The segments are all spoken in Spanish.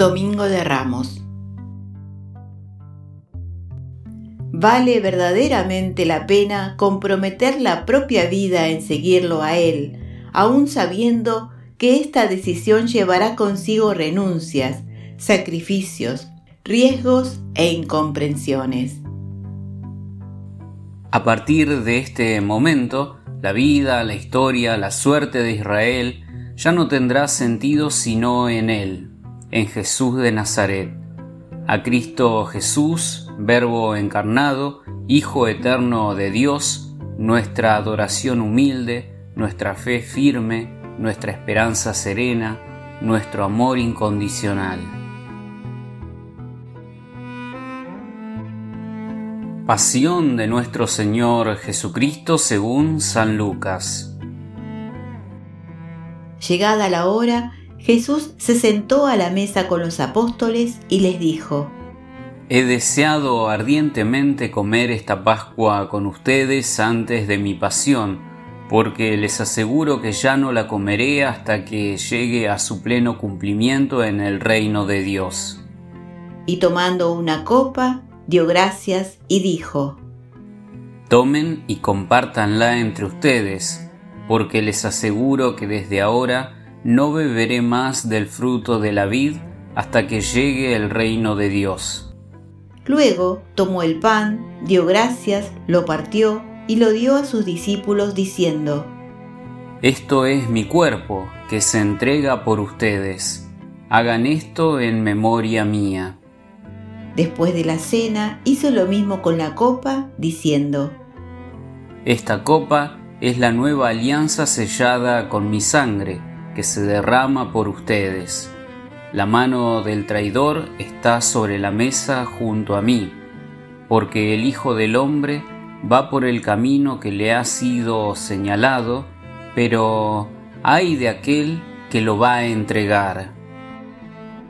Domingo de Ramos. Vale verdaderamente la pena comprometer la propia vida en seguirlo a Él, aun sabiendo que esta decisión llevará consigo renuncias, sacrificios, riesgos e incomprensiones. A partir de este momento, la vida, la historia, la suerte de Israel ya no tendrá sentido sino en Él, en Jesús de Nazaret. A Cristo Jesús, Verbo encarnado, Hijo eterno de Dios, nuestra adoración humilde, nuestra fe firme, nuestra esperanza serena, nuestro amor incondicional. Pasión de nuestro Señor Jesucristo según San Lucas. Llegada la hora, Jesús se sentó a la mesa con los apóstoles y les dijo, He deseado ardientemente comer esta Pascua con ustedes antes de mi pasión, porque les aseguro que ya no la comeré hasta que llegue a su pleno cumplimiento en el reino de Dios. Y tomando una copa, dio gracias y dijo, Tomen y compártanla entre ustedes, porque les aseguro que desde ahora no beberé más del fruto de la vid hasta que llegue el reino de Dios. Luego tomó el pan, dio gracias, lo partió y lo dio a sus discípulos diciendo, Esto es mi cuerpo, que se entrega por ustedes. Hagan esto en memoria mía. Después de la cena hizo lo mismo con la copa, diciendo, Esta copa es la nueva alianza sellada con mi sangre, que se derrama por ustedes. La mano del traidor está sobre la mesa junto a mí, porque el Hijo del Hombre va por el camino que le ha sido señalado, pero hay de aquel que lo va a entregar.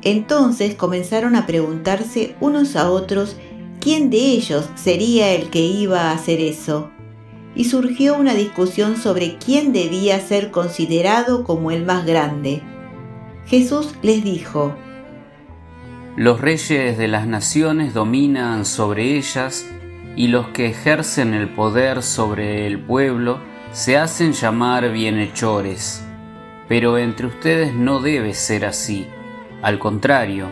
Entonces comenzaron a preguntarse unos a otros quién de ellos sería el que iba a hacer eso. Y surgió una discusión sobre quién debía ser considerado como el más grande. Jesús les dijo, Los reyes de las naciones dominan sobre ellas y los que ejercen el poder sobre el pueblo se hacen llamar bienhechores. Pero entre ustedes no debe ser así al contrario,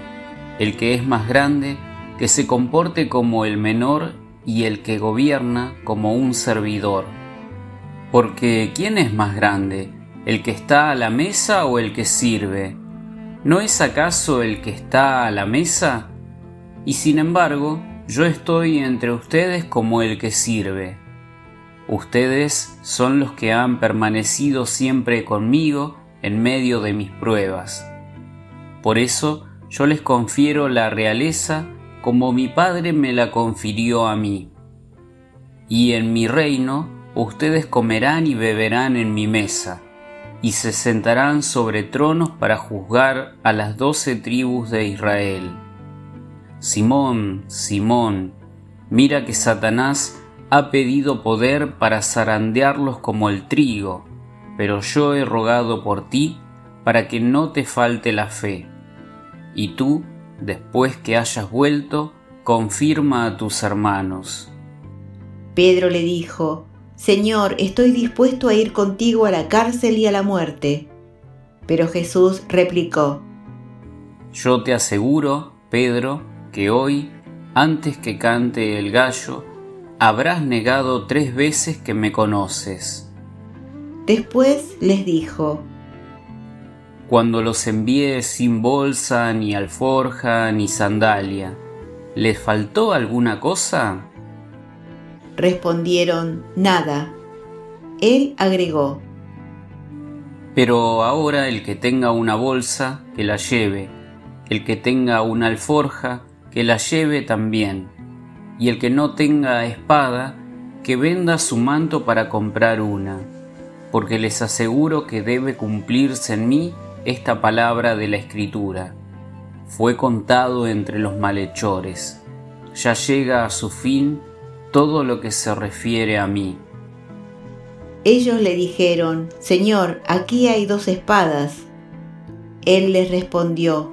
el que es más grande, que se comporte como el menor y el que gobierna como un servidor. Porque ¿quién es más grande? ¿El que está a la mesa o el que sirve? ¿No es acaso el que está a la mesa? Y sin embargo, yo estoy entre ustedes como el que sirve. Ustedes son los que han permanecido siempre conmigo en medio de mis pruebas por eso yo les confiero la realeza como mi Padre me la confirió a mí. Y en mi reino ustedes comerán y beberán en mi mesa, y se sentarán sobre tronos para juzgar a las doce tribus de Israel. Simón, Simón, mira que Satanás ha pedido poder para zarandearlos como el trigo, pero yo he rogado por ti para que no te falte la fe. Y tú, después que hayas vuelto, confirma a tus hermanos. Pedro le dijo, Señor, estoy dispuesto a ir contigo a la cárcel y a la muerte. Pero Jesús replicó, Yo te aseguro, Pedro, que hoy, antes que cante el gallo, habrás negado tres veces que me conoces. Después les dijo, cuando los envié sin bolsa, ni alforja, ni sandalia. ¿Les faltó alguna cosa? Respondieron, nada. Él agregó, Pero ahora el que tenga una bolsa, que la lleve, el que tenga una alforja, que la lleve también, y el que no tenga espada, que venda su manto para comprar una, porque les aseguro que debe cumplirse en mí esta palabra de la escritura. Fue contado entre los malhechores. Ya llega a su fin todo lo que se refiere a mí. Ellos le dijeron, Señor, aquí hay dos espadas. Él les respondió,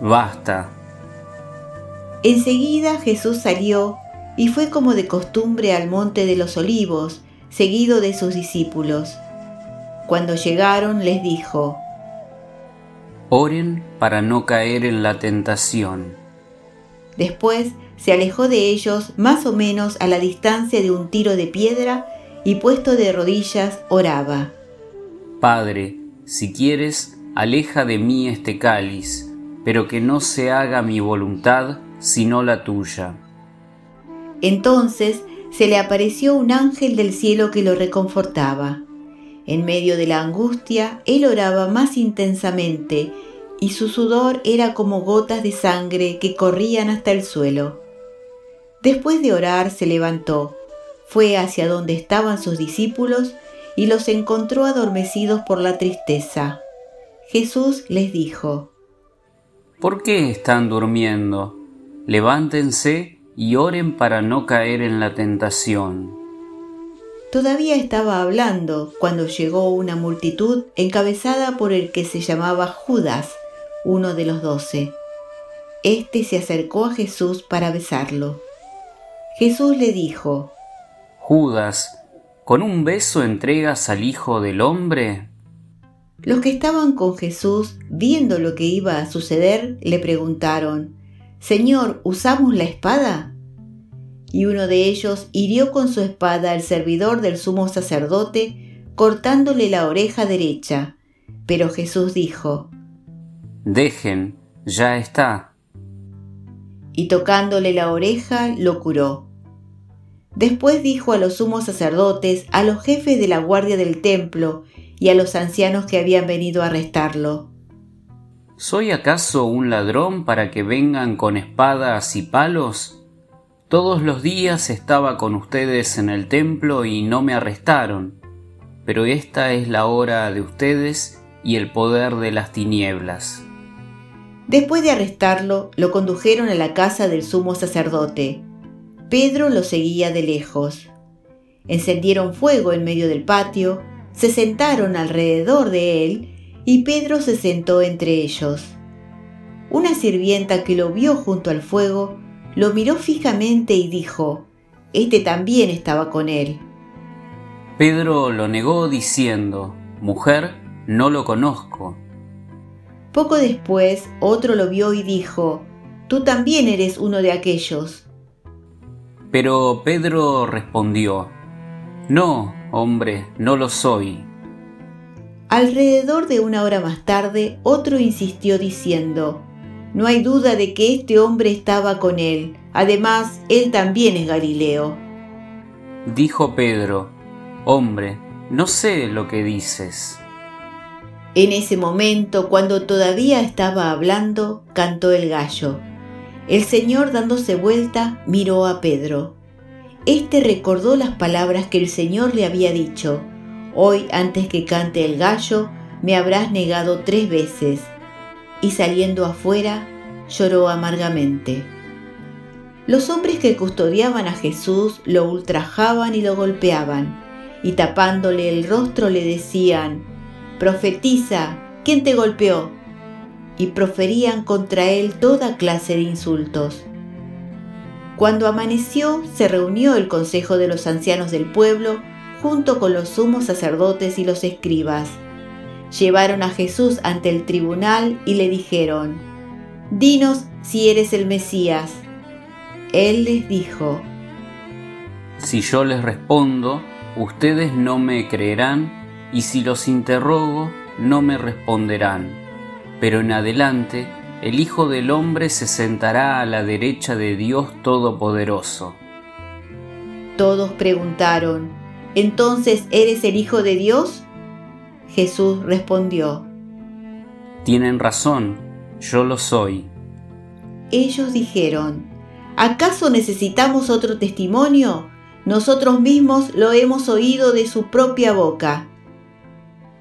basta. Enseguida Jesús salió y fue como de costumbre al monte de los olivos, seguido de sus discípulos. Cuando llegaron les dijo, Oren para no caer en la tentación. Después se alejó de ellos más o menos a la distancia de un tiro de piedra y puesto de rodillas oraba. Padre, si quieres, aleja de mí este cáliz, pero que no se haga mi voluntad sino la tuya. Entonces se le apareció un ángel del cielo que lo reconfortaba. En medio de la angustia, él oraba más intensamente y su sudor era como gotas de sangre que corrían hasta el suelo. Después de orar se levantó, fue hacia donde estaban sus discípulos y los encontró adormecidos por la tristeza. Jesús les dijo, ¿Por qué están durmiendo? Levántense y oren para no caer en la tentación. Todavía estaba hablando cuando llegó una multitud encabezada por el que se llamaba Judas, uno de los doce. Este se acercó a Jesús para besarlo. Jesús le dijo, Judas, ¿con un beso entregas al Hijo del Hombre? Los que estaban con Jesús, viendo lo que iba a suceder, le preguntaron, Señor, ¿usamos la espada? Y uno de ellos hirió con su espada al servidor del sumo sacerdote, cortándole la oreja derecha. Pero Jesús dijo, Dejen, ya está. Y tocándole la oreja, lo curó. Después dijo a los sumos sacerdotes, a los jefes de la guardia del templo y a los ancianos que habían venido a arrestarlo. ¿Soy acaso un ladrón para que vengan con espadas y palos? Todos los días estaba con ustedes en el templo y no me arrestaron, pero esta es la hora de ustedes y el poder de las tinieblas. Después de arrestarlo, lo condujeron a la casa del sumo sacerdote. Pedro lo seguía de lejos. Encendieron fuego en medio del patio, se sentaron alrededor de él y Pedro se sentó entre ellos. Una sirvienta que lo vio junto al fuego lo miró fijamente y dijo, Este también estaba con él. Pedro lo negó diciendo, Mujer, no lo conozco. Poco después otro lo vio y dijo, Tú también eres uno de aquellos. Pero Pedro respondió, No, hombre, no lo soy. Alrededor de una hora más tarde, otro insistió diciendo, No hay duda de que este hombre estaba con él, además, él también es Galileo. Dijo Pedro, Hombre, no sé lo que dices. En ese momento, cuando todavía estaba hablando, cantó el gallo. El Señor dándose vuelta miró a Pedro. Este recordó las palabras que el Señor le había dicho. Hoy antes que cante el gallo, me habrás negado tres veces. Y saliendo afuera, lloró amargamente. Los hombres que custodiaban a Jesús lo ultrajaban y lo golpeaban, y tapándole el rostro le decían, Profetiza, ¿quién te golpeó? Y proferían contra él toda clase de insultos. Cuando amaneció, se reunió el consejo de los ancianos del pueblo junto con los sumos sacerdotes y los escribas. Llevaron a Jesús ante el tribunal y le dijeron, Dinos si eres el Mesías. Él les dijo, Si yo les respondo, ustedes no me creerán, y si los interrogo, no me responderán. Pero en adelante, el Hijo del Hombre se sentará a la derecha de Dios Todopoderoso. Todos preguntaron, ¿entonces eres el Hijo de Dios? Jesús respondió, Tienen razón, yo lo soy. Ellos dijeron, ¿acaso necesitamos otro testimonio? Nosotros mismos lo hemos oído de su propia boca.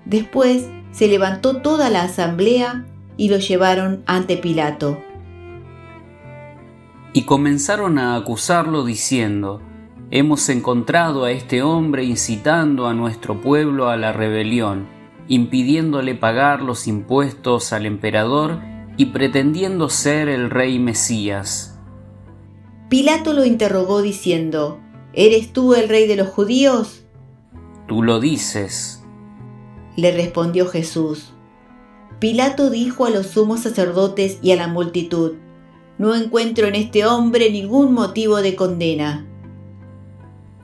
Después se levantó toda la asamblea y lo llevaron ante Pilato. Y comenzaron a acusarlo diciendo, Hemos encontrado a este hombre incitando a nuestro pueblo a la rebelión, impidiéndole pagar los impuestos al emperador y pretendiendo ser el rey Mesías. Pilato lo interrogó diciendo, ¿Eres tú el rey de los judíos? Tú lo dices. Le respondió Jesús. Pilato dijo a los sumos sacerdotes y a la multitud, No encuentro en este hombre ningún motivo de condena.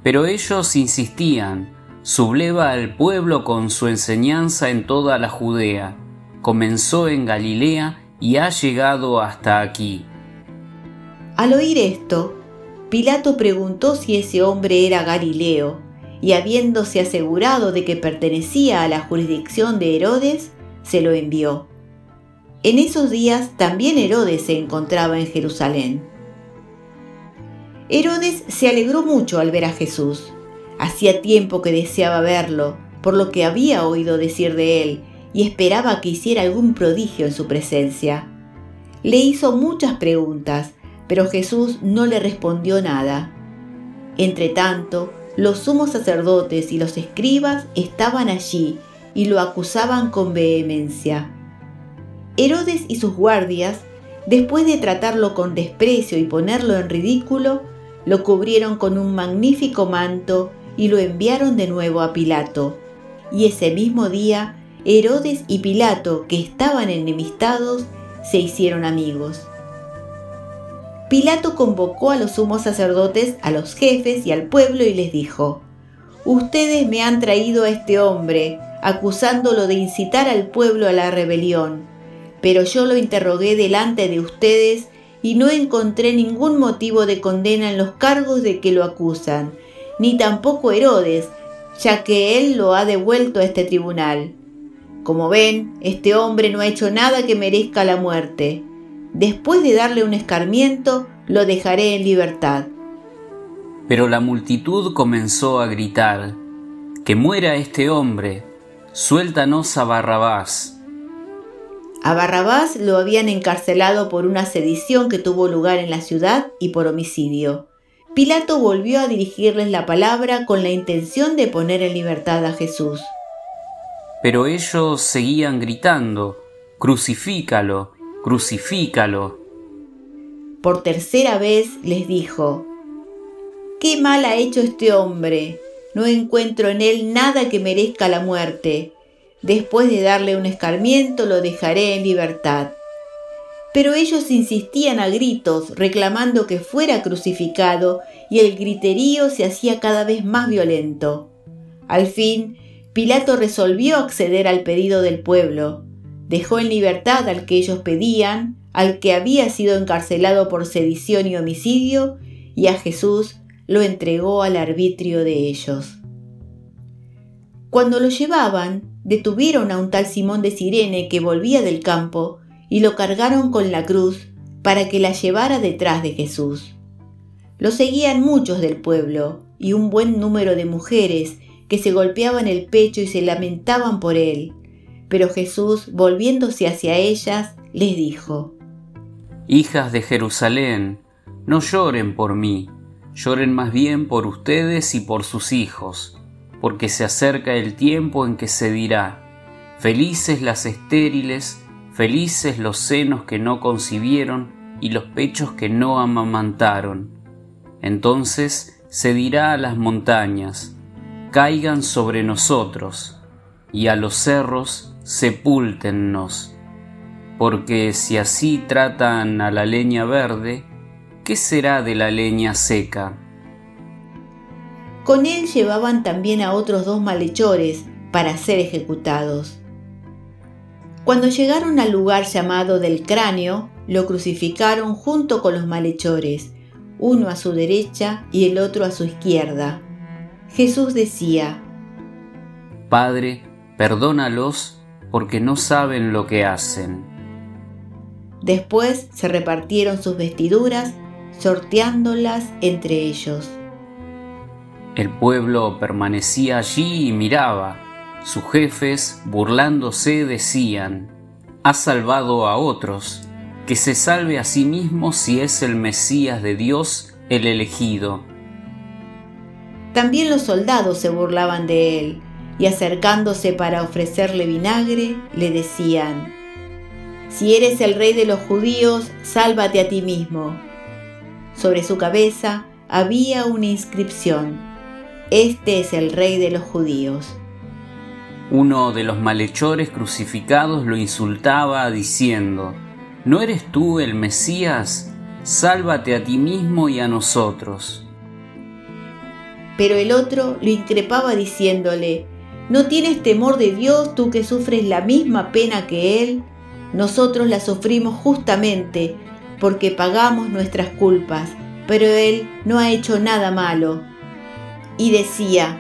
Pero ellos insistían, subleva al pueblo con su enseñanza en toda la Judea, comenzó en Galilea y ha llegado hasta aquí. Al oír esto, Pilato preguntó si ese hombre era Galileo, y habiéndose asegurado de que pertenecía a la jurisdicción de Herodes, se lo envió. En esos días también Herodes se encontraba en Jerusalén. Herodes se alegró mucho al ver a Jesús. Hacía tiempo que deseaba verlo, por lo que había oído decir de él, y esperaba que hiciera algún prodigio en su presencia. Le hizo muchas preguntas, pero Jesús no le respondió nada. Entretanto, los sumos sacerdotes y los escribas estaban allí y lo acusaban con vehemencia. Herodes y sus guardias, después de tratarlo con desprecio y ponerlo en ridículo, lo cubrieron con un magnífico manto y lo enviaron de nuevo a Pilato. Y ese mismo día, Herodes y Pilato, que estaban enemistados, se hicieron amigos. Pilato convocó a los sumos sacerdotes, a los jefes y al pueblo y les dijo, Ustedes me han traído a este hombre, acusándolo de incitar al pueblo a la rebelión. Pero yo lo interrogué delante de ustedes y no encontré ningún motivo de condena en los cargos de que lo acusan, ni tampoco Herodes, ya que él lo ha devuelto a este tribunal. Como ven, este hombre no ha hecho nada que merezca la muerte. Después de darle un escarmiento, lo dejaré en libertad. Pero la multitud comenzó a gritar, Que muera este hombre, Suéltanos a Barrabás. A Barrabás lo habían encarcelado por una sedición que tuvo lugar en la ciudad y por homicidio. Pilato volvió a dirigirles la palabra con la intención de poner en libertad a Jesús. Pero ellos seguían gritando, Crucifícalo, crucifícalo. Por tercera vez les dijo, ¿Qué mal ha hecho este hombre? no encuentro en él nada que merezca la muerte. Después de darle un escarmiento lo dejaré en libertad. Pero ellos insistían a gritos, reclamando que fuera crucificado, y el griterío se hacía cada vez más violento. Al fin, Pilato resolvió acceder al pedido del pueblo. Dejó en libertad al que ellos pedían, al que había sido encarcelado por sedición y homicidio, y a Jesús lo entregó al arbitrio de ellos. Cuando lo llevaban, detuvieron a un tal Simón de Sirene que volvía del campo y lo cargaron con la cruz para que la llevara detrás de Jesús. Lo seguían muchos del pueblo y un buen número de mujeres que se golpeaban el pecho y se lamentaban por él. Pero Jesús, volviéndose hacia ellas, les dijo, Hijas de Jerusalén, no lloren por mí, Lloren más bien por ustedes y por sus hijos, porque se acerca el tiempo en que se dirá, felices las estériles, felices los senos que no concibieron y los pechos que no amamantaron. Entonces se dirá a las montañas, caigan sobre nosotros, y a los cerros, sepúltennos, porque si así tratan a la leña verde, ¿qué será de la leña seca? Con él llevaban también a otros dos malhechores para ser ejecutados. Cuando llegaron al lugar llamado del cráneo, lo crucificaron junto con los malhechores, uno a su derecha y el otro a su izquierda. Jesús decía, Padre, perdónalos porque no saben lo que hacen. Después se repartieron sus vestiduras sorteándolas entre ellos. El pueblo permanecía allí y miraba. Sus jefes, burlándose, decían, ha salvado a otros, que se salve a sí mismo si es el Mesías de Dios, el elegido. También los soldados se burlaban de él, y acercándose para ofrecerle vinagre, le decían, Si eres el rey de los judíos, sálvate a ti mismo. Sobre su cabeza había una inscripción. Este es el rey de los judíos. Uno de los malhechores crucificados lo insultaba diciendo, ¿No eres tú el Mesías? Sálvate a ti mismo y a nosotros. Pero el otro lo increpaba diciéndole, ¿No tienes temor de Dios tú que sufres la misma pena que Él? Nosotros la sufrimos justamente porque pagamos nuestras culpas, pero Él no ha hecho nada malo. Y decía,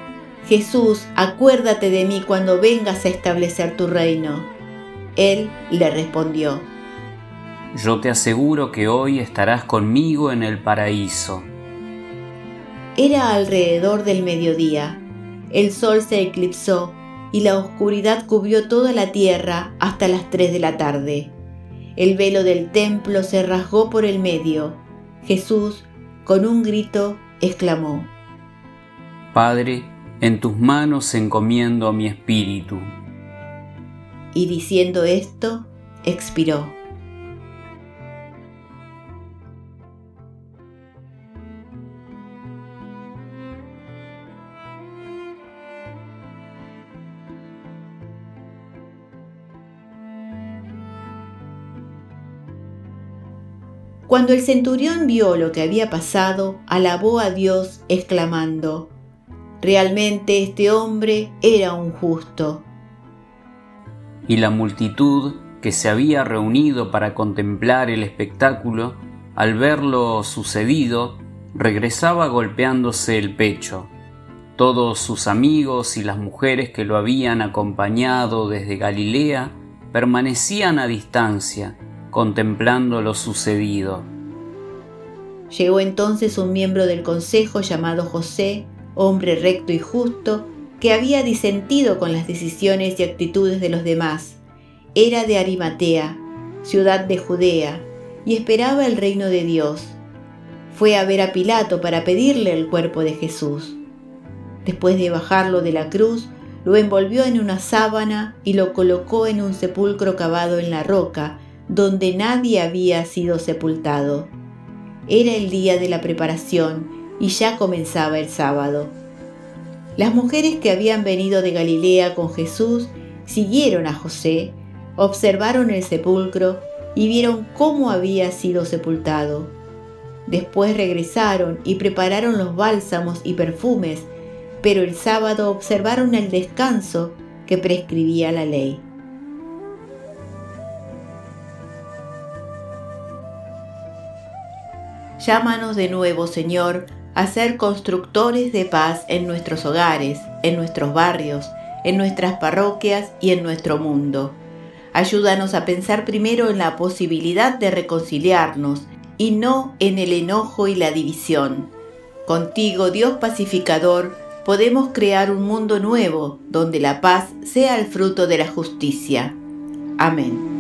Jesús, acuérdate de mí cuando vengas a establecer tu reino. Él le respondió, Yo te aseguro que hoy estarás conmigo en el paraíso. Era alrededor del mediodía. El sol se eclipsó y la oscuridad cubrió toda la tierra hasta las tres de la tarde. El velo del templo se rasgó por el medio. Jesús, con un grito, exclamó, Padre, en tus manos encomiendo mi espíritu. Y diciendo esto, expiró. Cuando el centurión vio lo que había pasado, alabó a Dios exclamando, Realmente este hombre era un justo. Y la multitud que se había reunido para contemplar el espectáculo, al ver lo sucedido, regresaba golpeándose el pecho. Todos sus amigos y las mujeres que lo habían acompañado desde Galilea permanecían a distancia, contemplando lo sucedido. Llegó entonces un miembro del consejo llamado José, hombre recto y justo, que había disentido con las decisiones y actitudes de los demás. Era de Arimatea, ciudad de Judea, y esperaba el reino de Dios. Fue a ver a Pilato para pedirle el cuerpo de Jesús. Después de bajarlo de la cruz, lo envolvió en una sábana y lo colocó en un sepulcro cavado en la roca, donde nadie había sido sepultado. Era el día de la preparación y ya comenzaba el sábado. Las mujeres que habían venido de Galilea con Jesús siguieron a José, observaron el sepulcro y vieron cómo había sido sepultado. Después regresaron y prepararon los bálsamos y perfumes, pero el sábado observaron el descanso que prescribía la ley. Llámanos de nuevo, Señor, a ser constructores de paz en nuestros hogares, en nuestros barrios, en nuestras parroquias y en nuestro mundo. Ayúdanos a pensar primero en la posibilidad de reconciliarnos y no en el enojo y la división. Contigo, Dios pacificador, podemos crear un mundo nuevo donde la paz sea el fruto de la justicia. Amén.